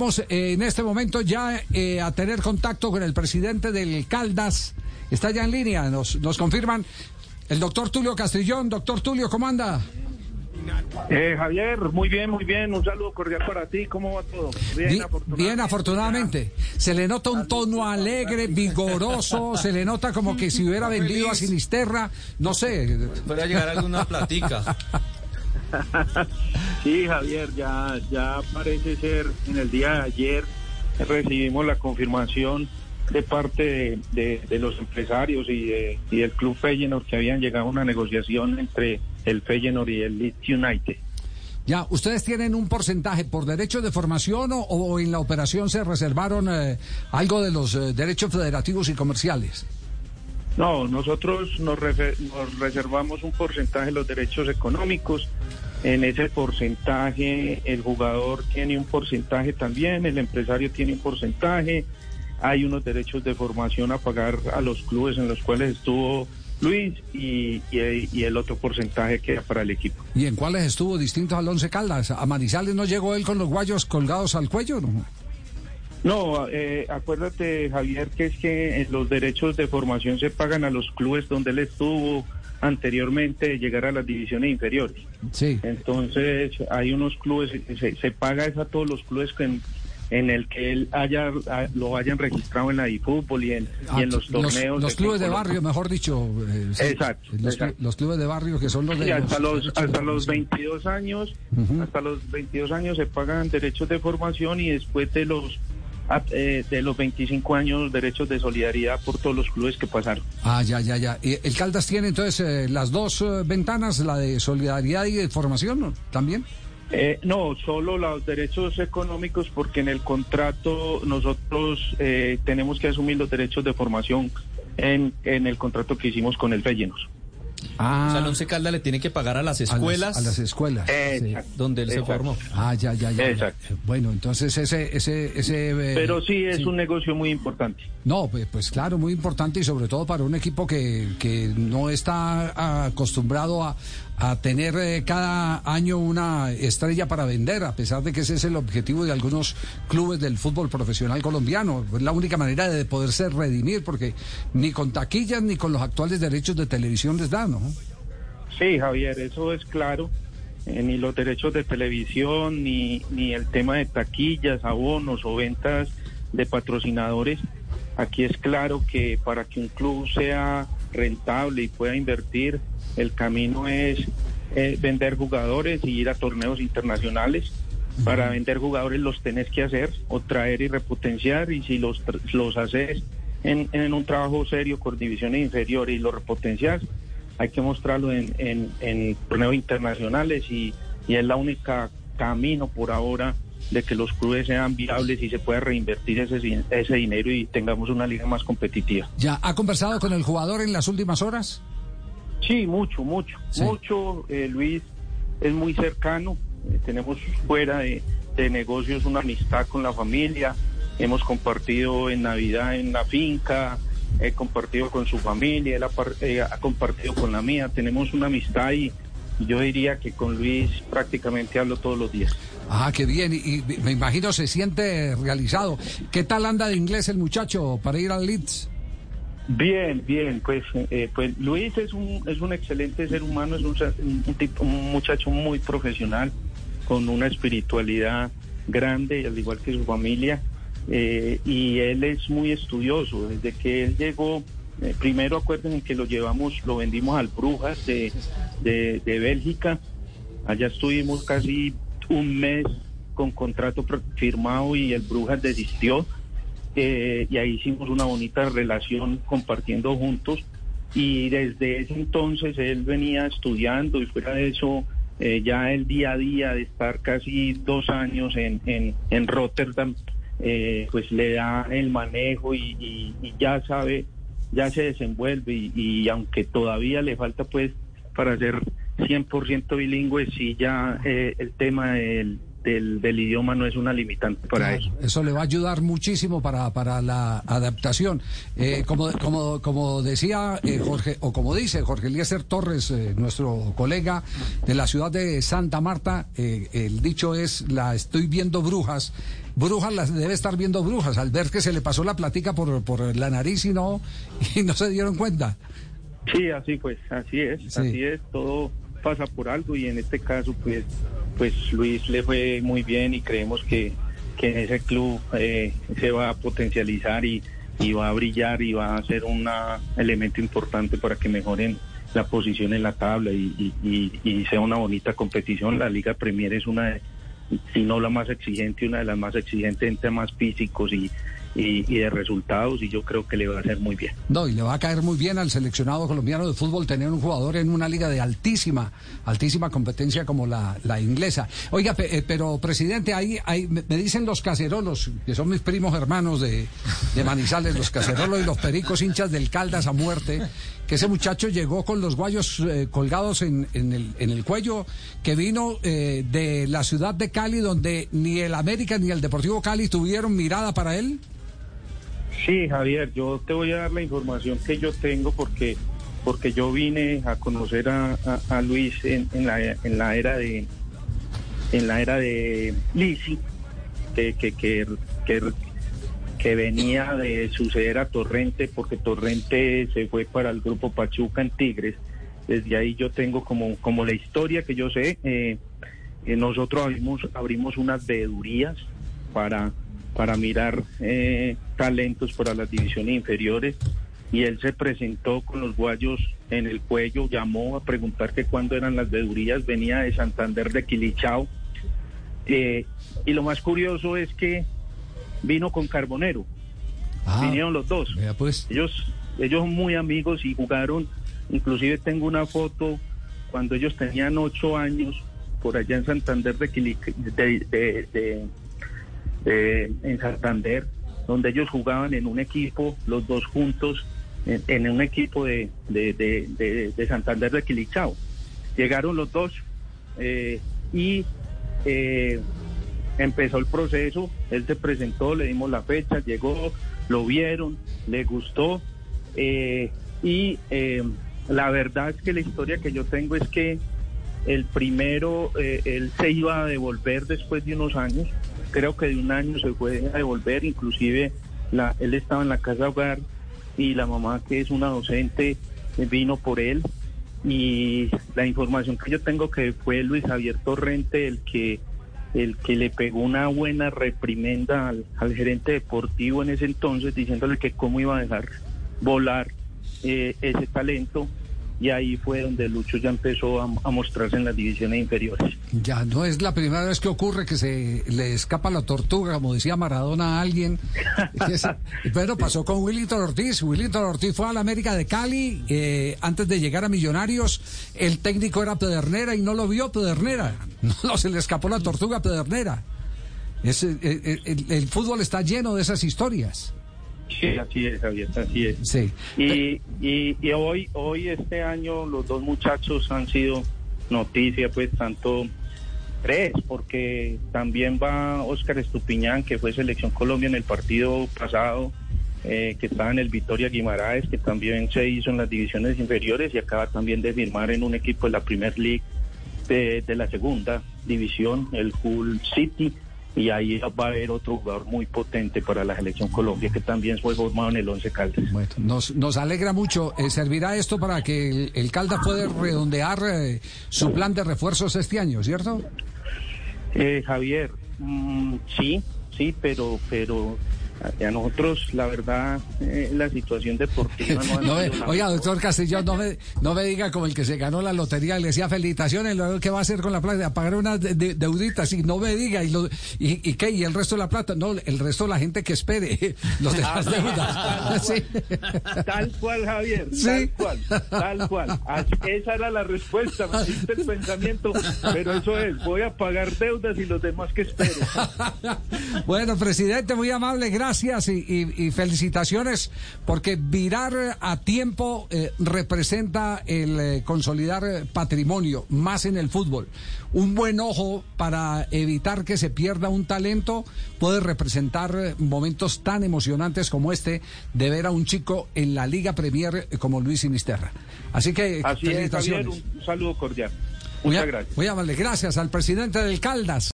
Vamos eh, en este momento ya eh, a tener contacto con el presidente del Caldas. Está ya en línea, nos, nos confirman. El doctor Tulio Castrillón. Doctor Tulio, ¿cómo anda? Eh, Javier, muy bien, muy bien. Un saludo cordial para ti. ¿Cómo va todo? Bien, bien, afortunadamente. Se le nota un tono alegre, vigoroso. Se le nota como que si hubiera vendido a Sinisterra. No sé. Podría llegar alguna platica. sí, Javier, ya, ya parece ser en el día de ayer recibimos la confirmación de parte de, de, los empresarios y, y del club Feyenoord que habían llegado a una negociación entre el Feyenoord y el Leeds United. Ya, ¿ustedes tienen un porcentaje por derechos de formación o, o en la operación se reservaron eh, algo de los eh, derechos federativos y comerciales? No, nosotros nos, nos, reservamos un porcentaje de los derechos económicos. En ese porcentaje el jugador tiene un porcentaje también, el empresario tiene un porcentaje. Hay unos derechos de formación a pagar a los clubes en los cuales estuvo Luis y, y, y, el otro porcentaje queda para el equipo. ¿Y en cuáles estuvo distinto al Once Caldas? ¿A Manizales no llegó él con los guayos colgados al cuello? No, no eh, acuérdate Javier que es que los derechos de formación se pagan a los clubes donde él estuvo anteriormente de llegar a las divisiones inferiores. Sí. Entonces hay unos clubes, se, se paga eso a todos los clubes que en el que él haya lo hayan registrado en la eFútbol y en, ah, y en los torneos. Los, los clubes de barrio, mejor dicho. Eh, sí, exacto, los, exacto, los, clubes de barrio que son los de... Sí, hasta los, hasta los 22 años, uh -huh. hasta los 22 años se pagan derechos de formación y después de los de los 25 años derechos de solidaridad por todos los clubes que pasaron. Ah, ya, ya, ya. ¿Y ¿El Caldas tiene entonces eh, las dos eh, ventanas, la de solidaridad y de formación ¿no? también? Eh, no, solo los derechos económicos porque en el contrato nosotros eh, tenemos que asumir los derechos de formación en, en el contrato que hicimos con el Feyenoord. Ah. O sea, el Once Caldas le tiene que pagar a las escuelas. A las, a las escuelas. Eh, sí, donde él exacto. se formó. Ah, ya, ya, ya. Exacto. Bueno, entonces ese... ese, ese eh, Pero sí es sí. un negocio muy importante. No, pues, pues, claro, muy importante y sobre todo para un equipo que, que no está acostumbrado a, a tener eh, cada año una estrella para vender, a pesar de que ese es el objetivo de algunos clubes del fútbol profesional colombiano. Es la única manera de poderse redimir, porque ni con taquillas ni con los actuales derechos de televisión les dan, ¿no? Sí, Javier, eso es claro. Eh, ni los derechos de televisión, ni, ni el tema de taquillas, abonos o ventas de patrocinadores. Aquí es claro que para que un club sea rentable y pueda invertir, el camino es eh, vender jugadores y ir a torneos internacionales. Para vender jugadores los tenés que hacer o traer y repotenciar y si los, los haces en, en un trabajo serio con divisiones inferiores y los repotencias, hay que mostrarlo en, en, en torneos internacionales y, y, es la única camino por ahora de que los clubes sean viables y se pueda reinvertir ese, ese dinero y tengamos una liga más competitiva. ¿Ya ha conversado con el jugador en las últimas horas? Sí, mucho, mucho, sí. mucho. Eh, Luis es muy cercano, eh, tenemos fuera de, de negocios una amistad con la familia, hemos compartido en Navidad en la finca, he compartido con su familia, él ha, eh, ha, compartido con la mía, tenemos una amistad y yo diría que con Luis prácticamente hablo todos los días. Ah, qué bien, y, me imagino se siente realizado. ¿Qué tal anda de inglés el muchacho para ir al Leeds? Bien, bien, pues, eh, pues Luis es un, es un excelente ser humano, es un, un, tipo, un muchacho muy profesional, con una espiritualidad grande, al igual que su familia. Eh, y él es muy estudioso. Desde que él llegó, eh, primero acuérdense que lo llevamos, lo vendimos al Brujas de, de, de, Bélgica. Allá estuvimos casi un mes con contrato firmado y el Brujas desistió. Eh, y ahí hicimos una bonita relación compartiendo juntos. Y desde ese entonces él venía estudiando y fuera de eso, ya el día a día de estar casi dos años en, en, en Rotterdam, eh, pues le da el manejo y, y, y, ya sabe, ya se desenvuelve y, y, aunque todavía le falta pues para ser 100% bilingüe, sí ya eh, el tema del, del, del, idioma no es una limitante para claro, eso. Eso le va a ayudar muchísimo para, para la adaptación. Eh, como, como, como decía eh, Jorge, o como dice Jorge Eliezer Torres, eh, nuestro colega de la ciudad de Santa Marta, el dicho es, la estoy viendo brujas Brujas las debe estar viendo Brujas al ver que se le pasó la platica por, por la nariz y no, y no se dieron cuenta. Sí, así pues, así es, así es, todo pasa por algo y en este caso pues, pues Luis le fue muy bien y creemos que, que ese club eh, se va a potencializar y, y va a brillar y va a ser un elemento importante para que mejoren la posición en la tabla y, y, sea una bonita competición. La Liga Premier es una, si no la más exigente, una de las más exigentes en temas físicos y, y, de resultados y yo creo que le va a hacer muy bien. No, y le va a caer muy bien al seleccionado colombiano de fútbol tener un jugador en una liga de altísima, altísima competencia como la, la inglesa. Oiga, eh, pero presidente, ahí, ahí me dicen los cacerolos, que son mis primos hermanos de, de Manizales, los cacerolos y los pericos hinchas del Caldas a muerte, que ese muchacho llegó con los guayos eh, colgados en, en, el, en el cuello, que vino eh, de la ciudad de Cali, donde ni el América ni el Deportivo Cali tuvieron mirada para él. Sí, Javier, yo te voy a dar la información que yo tengo porque porque yo vine a conocer a, Luis en, la, en la era de en la era de Lisi, que, que, que, que, venía de suceder a Torrente, porque Torrente se fue para el grupo Pachuca en Tigres. Desde ahí yo tengo como, como la historia que yo sé. Eh, eh nosotros abrimos, abrimos unas veedurías para para mirar eh, talentos para las divisiones inferiores y él se presentó con los guayos en el cuello, llamó a preguntar que cuándo eran las vedurías, venía de Santander de Quilichao. Eh, y lo más curioso es que vino con Carbonero. Ah, Vinieron los dos. Pues. Ellos, ellos son muy amigos y jugaron, inclusive tengo una foto cuando ellos tenían ocho años por allá en Santander de, de en Santander, donde ellos jugaban en un equipo, los dos juntos, en, un equipo de, de, Santander de Quilichao. Llegaron los dos eh, y eh, empezó el proceso, él se presentó, le dimos la fecha, llegó, lo vieron, le gustó eh, y la verdad es que la historia que yo tengo es que el primero, él se iba a devolver después de unos años, creo que de un año se puede devolver, inclusive la, él estaba en la casa hogar y la mamá que es una docente vino por él. Y la información que yo tengo que fue Luis Javier Torrente el que el que le pegó una buena reprimenda al, gerente deportivo en ese entonces diciéndole que cómo iba a dejar volar eh, ese talento y ahí fue donde Lucho ya empezó a, mostrarse en las divisiones inferiores. Ya no es la primera vez que ocurre que se le escapa la tortuga, como decía Maradona a alguien. Pero pasó con Willington Ortiz. Willington Ortiz fue a la América de Cali eh, antes de llegar a Millonarios. El técnico era Pedernera y no lo vio Pedernera. No se le escapó la tortuga Pedernera. Es, eh, eh, el fútbol está lleno de esas historias. Sí, así es, Javier, así es. Sí. Y, y, hoy, hoy, este año, los dos muchachos han sido noticia, pues, tanto tres, porque también va Óscar Estupiñán, que fue selección Colombia en el partido pasado, eh, que estaba en el Victoria Guimaraes, que también se hizo en las divisiones inferiores y acaba también de firmar en un equipo de la Premier League de, de la segunda división, el Hull City y ahí va a haber otro jugador muy potente para la selección Colombia que también fue formado en el Once Caldas. Bueno, nos, nos alegra mucho. Eh, ¿Servirá esto para que el, Caldas pueda redondear eh, su plan de refuerzos este año, cierto? Eh, Javier, mm, sí, sí, pero, pero a nosotros, la verdad, eh, la situación deportiva no, Oiga, doctor Castellón, no me, no me diga como el que se ganó la lotería le decía felicitaciones, luego qué va a hacer con la plata, pagar unas deuditas, y no me diga, y, y, qué, y el resto de la plata, no, el resto de la gente que espere los de las deudas. Tal cual, Javier, tal cual, tal cual. Esa era la respuesta, me hiciste el pensamiento, pero eso es, voy a pagar deudas y los demás que espero. bueno, presidente, muy amable, gracias gracias y, felicitaciones porque virar a tiempo eh, representa el eh, consolidar eh, patrimonio más en el fútbol. Un buen ojo para evitar que se pierda un talento puede representar momentos tan emocionantes como este de ver a un chico en la Liga Premier como Luis Sinisterra. Así que felicitaciones. un saludo cordial. Muchas gracias. Muy amable. Gracias al presidente del Caldas.